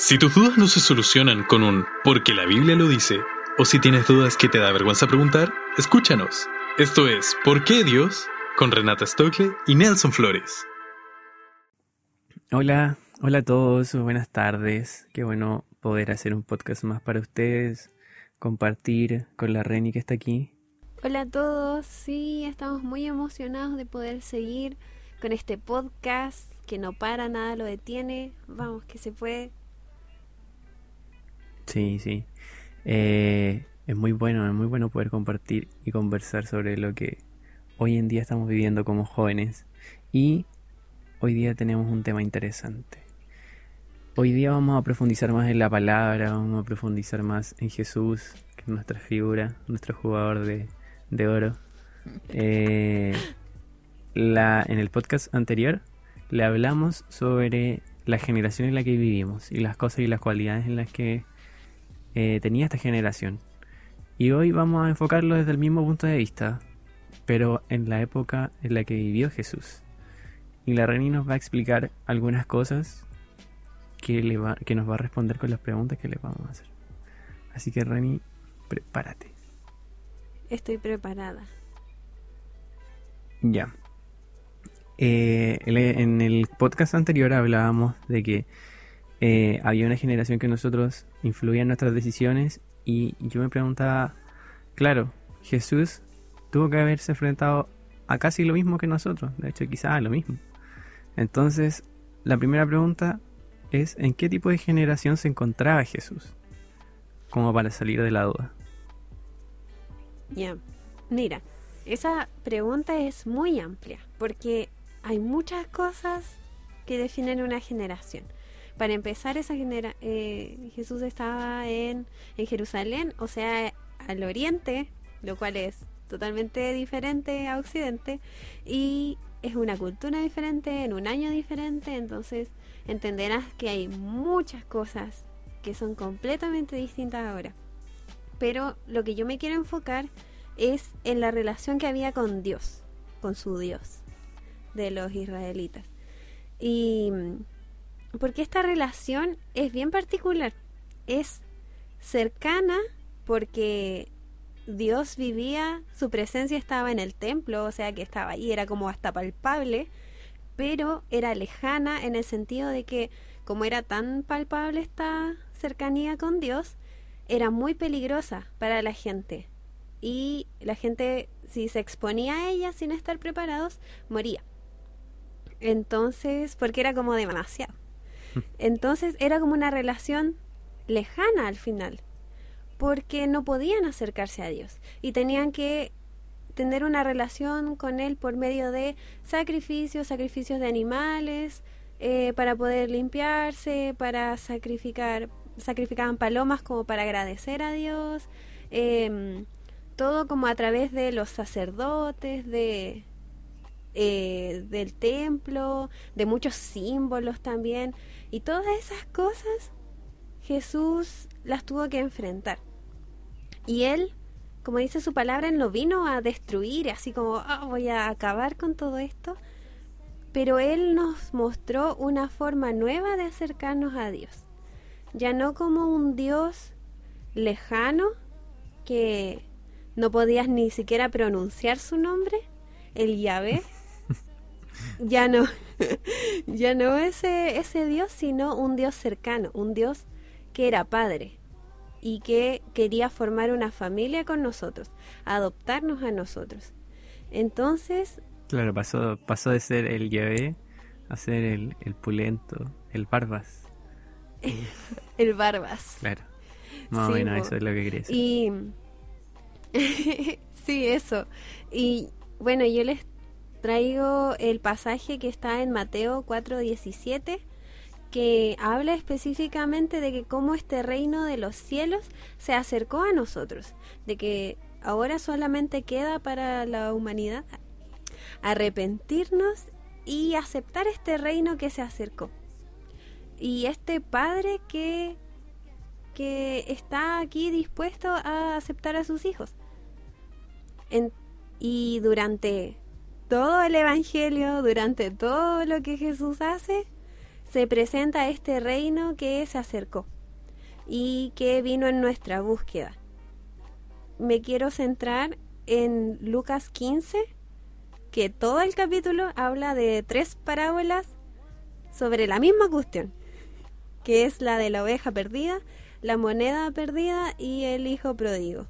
Si tus dudas no se solucionan con un porque la Biblia lo dice, o si tienes dudas que te da vergüenza preguntar, escúchanos. Esto es ¿Por qué Dios? con Renata Stokle y Nelson Flores. Hola, hola a todos, buenas tardes. Qué bueno poder hacer un podcast más para ustedes, compartir con la Reni que está aquí. Hola a todos, sí, estamos muy emocionados de poder seguir con este podcast que no para, nada lo detiene. Vamos, que se puede. Sí, sí. Eh, es muy bueno, es muy bueno poder compartir y conversar sobre lo que hoy en día estamos viviendo como jóvenes. Y hoy día tenemos un tema interesante. Hoy día vamos a profundizar más en la palabra, vamos a profundizar más en Jesús, que es nuestra figura, nuestro jugador de, de oro. Eh, la, en el podcast anterior le hablamos sobre la generación en la que vivimos y las cosas y las cualidades en las que eh, tenía esta generación. Y hoy vamos a enfocarlo desde el mismo punto de vista, pero en la época en la que vivió Jesús. Y la Reni nos va a explicar algunas cosas que, le va, que nos va a responder con las preguntas que le vamos a hacer. Así que Reni, prepárate. Estoy preparada. Ya. Eh, en el podcast anterior hablábamos de que eh, había una generación que nosotros influía en nuestras decisiones y yo me preguntaba, claro, Jesús tuvo que haberse enfrentado a casi lo mismo que nosotros, de hecho quizás a lo mismo. Entonces, la primera pregunta es, ¿en qué tipo de generación se encontraba Jesús? Como para salir de la duda. Ya, mira, esa pregunta es muy amplia, porque hay muchas cosas que definen una generación. Para empezar, esa genera eh, Jesús estaba en, en Jerusalén, o sea, al oriente, lo cual es totalmente diferente a Occidente, y es una cultura diferente, en un año diferente, entonces entenderás que hay muchas cosas que son completamente distintas ahora. Pero lo que yo me quiero enfocar es en la relación que había con Dios, con su Dios, de los israelitas. Y porque esta relación es bien particular, es cercana porque Dios vivía, su presencia estaba en el templo, o sea que estaba ahí, era como hasta palpable, pero era lejana en el sentido de que como era tan palpable esta cercanía con Dios, era muy peligrosa para la gente. Y la gente, si se exponía a ella sin estar preparados, moría. Entonces, porque era como demasiado. Entonces era como una relación lejana al final, porque no podían acercarse a Dios y tenían que tener una relación con Él por medio de sacrificios, sacrificios de animales, eh, para poder limpiarse, para sacrificar, sacrificaban palomas como para agradecer a Dios, em, todo como a través de los sacerdotes, de, eh, del templo, de muchos símbolos también. Y todas esas cosas Jesús las tuvo que enfrentar. Y él, como dice su palabra, no vino a destruir, así como ah, voy a acabar con todo esto. Pero él nos mostró una forma nueva de acercarnos a Dios. Ya no como un Dios lejano que no podías ni siquiera pronunciar su nombre, el Yahvé. Ya no, ya no ese, ese Dios, sino un Dios cercano, un Dios que era padre y que quería formar una familia con nosotros, adoptarnos a nosotros. Entonces... Claro, pasó, pasó de ser el Yahvé a ser el, el pulento, el barbas. el barbas. Claro. Más o menos eso es lo que quería decir. Y... sí, eso. Y bueno, yo les traigo el pasaje que está en Mateo 4:17 que habla específicamente de que cómo este reino de los cielos se acercó a nosotros, de que ahora solamente queda para la humanidad arrepentirnos y aceptar este reino que se acercó. Y este Padre que, que está aquí dispuesto a aceptar a sus hijos. y durante todo el Evangelio, durante todo lo que Jesús hace, se presenta este reino que se acercó y que vino en nuestra búsqueda. Me quiero centrar en Lucas 15, que todo el capítulo habla de tres parábolas sobre la misma cuestión, que es la de la oveja perdida, la moneda perdida y el hijo pródigo.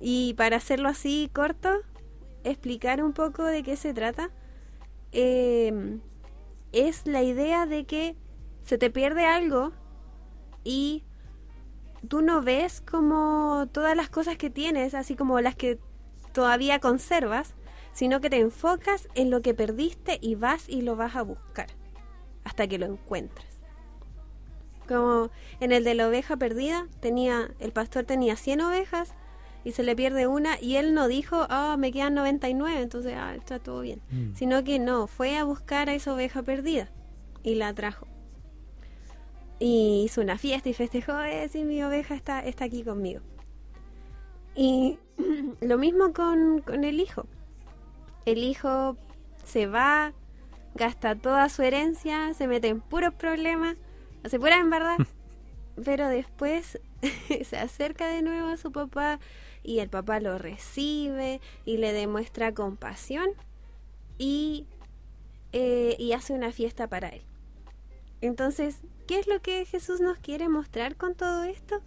Y para hacerlo así corto, explicar un poco de qué se trata, em, es la idea de que se te pierde algo y tú no ves como todas las cosas que tienes, así como las que todavía conservas, sino que te enfocas en lo que perdiste y vas y lo vas a buscar hasta que lo encuentres. Como en el de la oveja perdida, tenía el pastor tenía 100 ovejas y se le pierde una y él no dijo, ah, me quedan 99, entonces ah, está todo bien, mm. sino que no, fue a buscar a esa oveja perdida y la trajo. Y hizo una fiesta y festejó, eh, sí, mi oveja está, está aquí conmigo. Y lo mismo con, con el hijo. El hijo se va, gasta toda su herencia, se mete en puros problemas, hace pura en verdad, pero después se acerca de nuevo a su papá y el papá lo recibe y le demuestra compasión y, eh, y hace una fiesta para él. Entonces, ¿qué es lo que Jesús nos quiere mostrar con todo esto?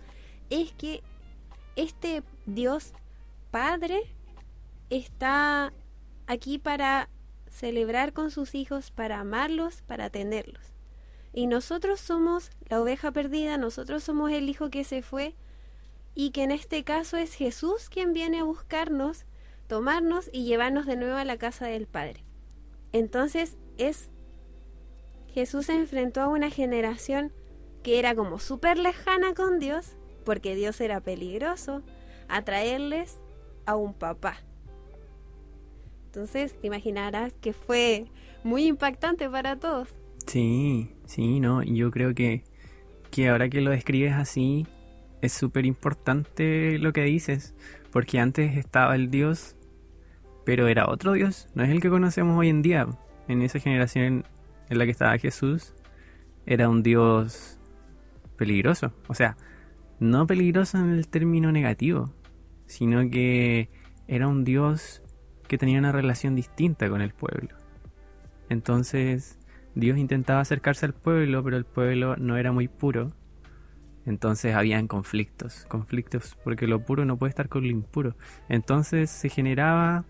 Es que este Dios Padre está aquí para celebrar con sus hijos, para amarlos, para tenerlos. Y nosotros somos la oveja perdida, nosotros somos el hijo que se fue y que en este caso es Jesús quien viene a buscarnos, tomarnos y llevarnos de nuevo a la casa del Padre. Entonces es Jesús se enfrentó a una generación que era como súper lejana con Dios, porque Dios era peligroso, a traerles a un papá. Entonces te imaginarás que fue muy impactante para todos. Sí, sí, no, yo creo que, que ahora que lo describes así, es súper importante lo que dices, porque antes estaba el Dios, pero era otro Dios, no es el que conocemos hoy en día. En esa generación en la que estaba Jesús, era un Dios peligroso. O sea, no peligroso en el término negativo, sino que era un Dios que tenía una relación distinta con el pueblo. Entonces, Dios intentaba acercarse al pueblo, pero el pueblo no era muy puro entonces habían conflictos, conflictos, porque lo puro no puede estar con lo impuro. Entonces se generaba,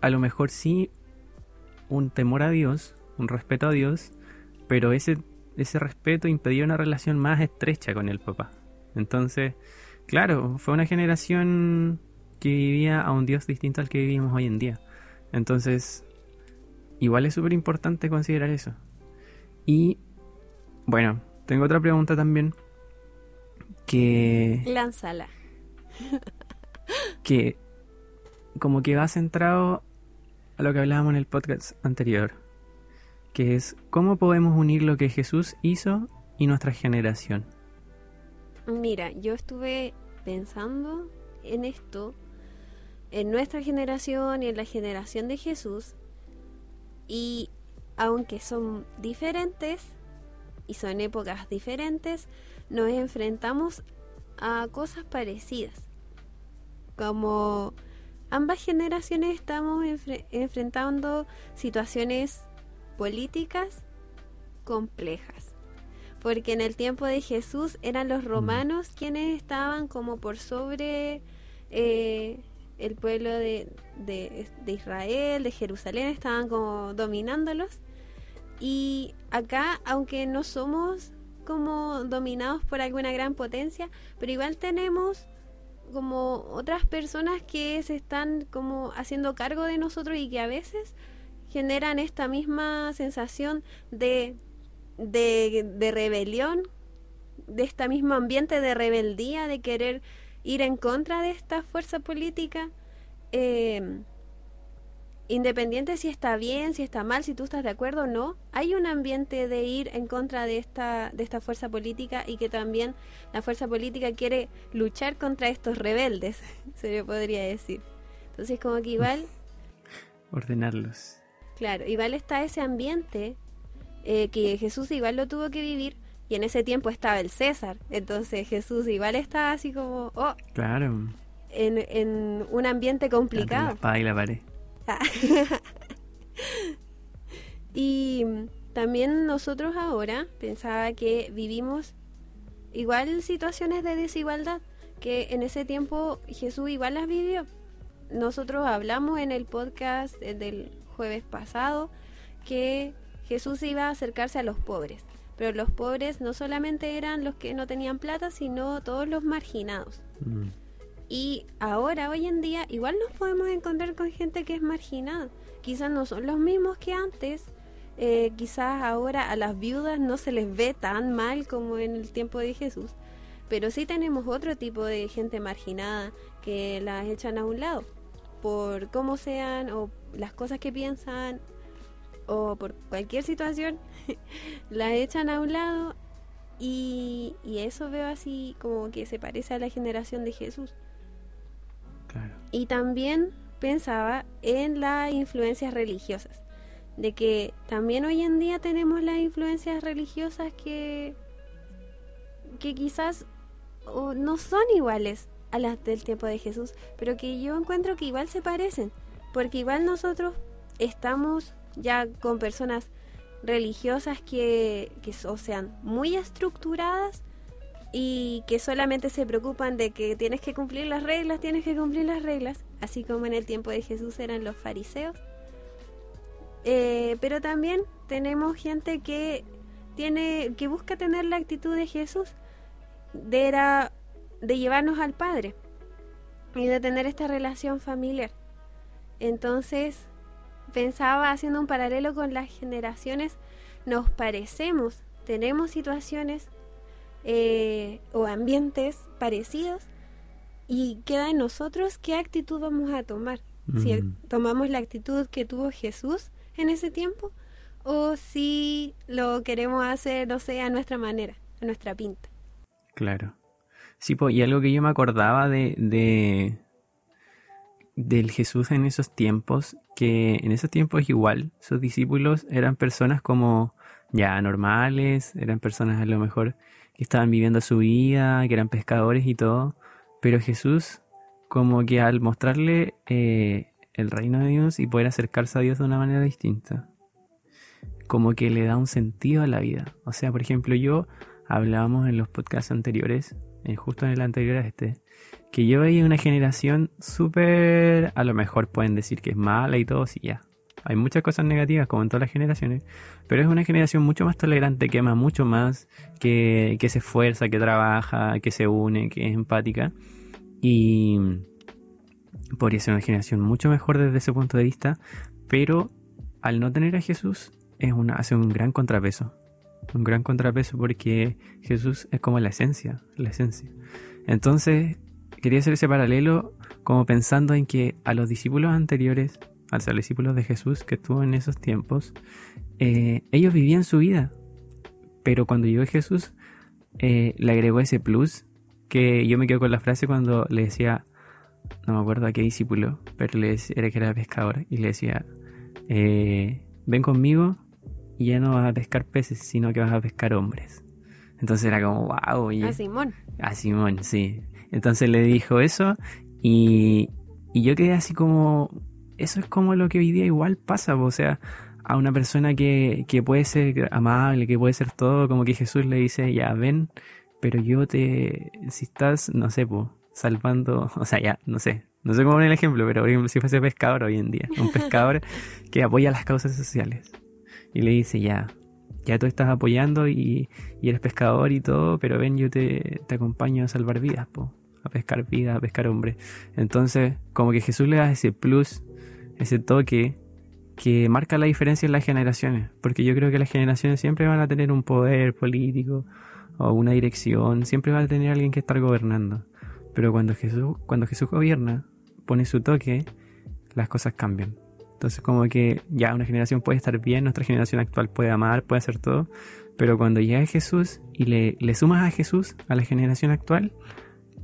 a lo mejor sí, un temor a Dios, un respeto a Dios, pero ese, ese respeto impedía una relación más estrecha con el papá. Entonces, claro, fue una generación que vivía a un Dios distinto al que vivimos hoy en día. Entonces, igual es súper importante considerar eso. Y, bueno, tengo otra pregunta también que... Lánzala. que como que va centrado a lo que hablábamos en el podcast anterior, que es cómo podemos unir lo que Jesús hizo y nuestra generación. Mira, yo estuve pensando en esto, en nuestra generación y en la generación de Jesús, y aunque son diferentes y son épocas diferentes, nos enfrentamos a cosas parecidas. Como ambas generaciones estamos enfrentando situaciones políticas complejas. Porque en el tiempo de Jesús eran los mm. romanos quienes estaban como por sobre eh, el pueblo de, de, de Israel, de Jerusalén, estaban como dominándolos. Y acá, aunque no somos como dominados por alguna gran potencia, pero igual tenemos como otras personas que se están como haciendo cargo de nosotros y que a veces generan esta misma sensación de, de, rebelión, de este mismo ambiente de rebeldía, de querer ir en contra de esta fuerza política. Eh, independiente si está bien, si está mal, si tú estás de acuerdo o no, hay un ambiente de ir en contra de esta, de esta fuerza política y que también la fuerza política quiere luchar contra estos rebeldes, se le podría decir. Entonces como que igual... Ordenarlos. Claro, igual está ese ambiente eh, que Jesús igual lo tuvo que vivir y en ese tiempo estaba el César, entonces Jesús igual estaba así como, oh, Claro. en, en un ambiente complicado. La espada y la pared. y también nosotros ahora pensaba que vivimos igual situaciones de desigualdad que en ese tiempo Jesús igual las vivió. Nosotros hablamos en el podcast eh, del jueves pasado que Jesús iba a acercarse a los pobres, pero los pobres no solamente eran los que no tenían plata, sino todos los marginados. Mm. Y ahora, hoy en día, igual nos podemos encontrar con gente que es marginada. Quizás no son los mismos que antes. eh, quizás ahora a las viudas no se les ve tan mal como en el tiempo de Jesús. Pero sí tenemos otro tipo de gente marginada que las echan a un lado. Por cómo sean o las cosas que piensan o por cualquier situación. las echan a un lado y, y eso veo así como que se parece a la generación de Jesús. Y también pensaba en las influencias religiosas, de que también hoy en día tenemos las influencias religiosas que, que quizás o no son iguales a las del tiempo de Jesús, pero que yo encuentro que igual se parecen, porque igual nosotros estamos ya con personas religiosas que, que o sean muy estructuradas y que solamente se preocupan de que tienes que cumplir las reglas, tienes que cumplir las reglas, así como en el tiempo de Jesús eran los fariseos. Eh, pero también tenemos gente que tiene que busca tener la actitud de Jesús de era de llevarnos al Padre y de tener esta relación familiar. Entonces, pensaba haciendo un paralelo con las generaciones, nos parecemos, tenemos situaciones eh, o ambientes parecidos y queda en nosotros qué actitud vamos a tomar. Si tomamos la actitud que tuvo Jesús en ese tiempo o si lo queremos hacer, no sé, a nuestra manera, a nuestra pinta. Claro. Sí, po, y algo que yo me acordaba de, de del Jesús en esos tiempos, que en esos tiempos igual sus discípulos eran personas como ya normales, eran personas a lo mejor que estaban viviendo su vida, que eran pescadores y todo, pero Jesús como que al mostrarle eh, el reino de Dios y poder acercarse a Dios de una manera distinta, como que le da un sentido a la vida. O sea, por ejemplo, yo hablábamos en los podcasts anteriores, eh, justo en el anterior a este, que yo veía una generación súper, a lo mejor pueden decir que es mala y todo, sí, ya. Hay muchas cosas negativas como en todas las generaciones, pero es una generación mucho más tolerante, que ama mucho más, que, se esfuerza, que trabaja, que se une, que es empática. Y podría ser una generación mucho mejor desde ese punto de vista, pero al no tener a Jesús es hace un gran contrapeso. Un gran contrapeso porque Jesús es como la esencia, la esencia. Entonces, quería hacer ese paralelo como pensando en que a los discípulos anteriores, a los discípulos de Jesús que estuvo en esos tiempos, eh, ellos vivían su vida. Pero cuando llegó Jesús, eh, le agregó ese plus que yo me quedo con la frase cuando le decía, no me acuerdo a qué discípulo, pero le decía, era que era pescador, y le decía, eh, ven conmigo y ya no vas a pescar peces, sino que vas a pescar hombres. Entonces era como, wow, y A Simón. a Simón, sí. Entonces le dijo eso y, y yo quedé así como, eso es como lo que hoy día igual pasa, o sea, a una persona que, que puede ser amable, que puede ser todo, como que Jesús le dice, ya ven, pero yo te, si estás, no sé, po, salvando, o sea, ya, no sé, no sé cómo poner el ejemplo, pero por ejemplo, si fuese pescador hoy en día, un pescador que apoya las causas sociales y le dice, ya, ya tú estás apoyando y, y eres pescador y todo, pero ven, yo te, te acompaño a salvar vidas, po, a pescar vidas, a pescar hombres. Entonces, como que Jesús le da ese plus, ese toque que marca la diferencia en las generaciones, porque yo creo que las generaciones siempre van a tener un poder político o una dirección, siempre va a tener alguien que estar gobernando. Pero cuando Jesús, cuando Jesús gobierna, pone su toque, las cosas cambian. Entonces como que ya una generación puede estar bien, nuestra generación actual puede amar, puede hacer todo, pero cuando llega Jesús y le, le sumas a Jesús a la generación actual,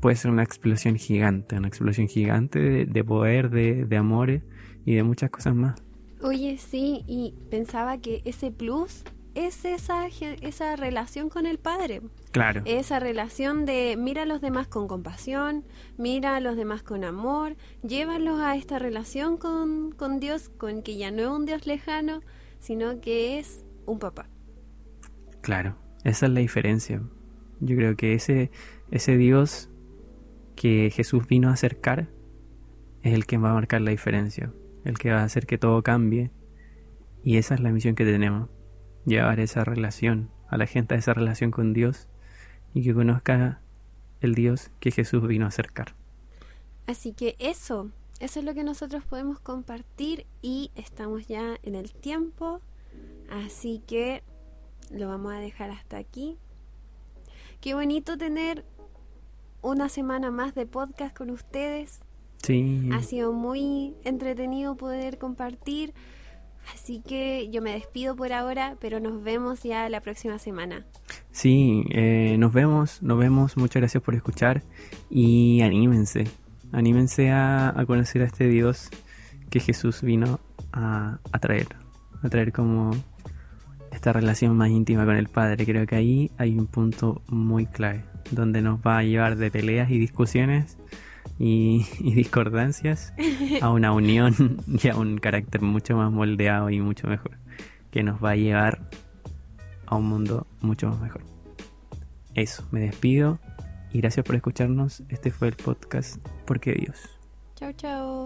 puede ser una explosión gigante, una explosión gigante de, de poder, de, de amores y de muchas cosas más. Oye, sí, y pensaba que ese plus es esa, esa relación con el Padre. Claro. Esa relación de mira a los demás con compasión, mira a los demás con amor, llévalos a esta relación con, con Dios, con que ya no es un Dios lejano, sino que es un papá. Claro, esa es la diferencia. Yo creo que ese, ese Dios que Jesús vino a acercar es el que va a marcar la diferencia, el que va a hacer que todo cambie. Y esa es la misión que tenemos, llevar esa relación a la gente, a esa relación con Dios y que conozca el Dios que Jesús vino a acercar. Así que eso, eso es lo que nosotros podemos compartir y estamos ya en el tiempo, así que lo vamos a dejar hasta aquí. Qué bonito tener una semana más de podcast con ustedes. Sí. Ha sido muy entretenido poder compartir. Así que yo me despido por ahora, pero nos vemos ya la próxima semana. Sí, eh, nos vemos, nos vemos. Muchas gracias por escuchar y anímense, anímense a, conocer a este Dios que Jesús vino a, a traer, a traer como esta relación más íntima con el Padre. Creo que ahí hay un punto muy clave, donde nos va a llevar de peleas y discusiones y, discordancias a una unión y a un carácter mucho más moldeado y mucho mejor, que nos va a llevar a un mundo mucho más mejor. Eso, me despido y gracias por escucharnos. Este fue el podcast Porque Dios. Chao, chao.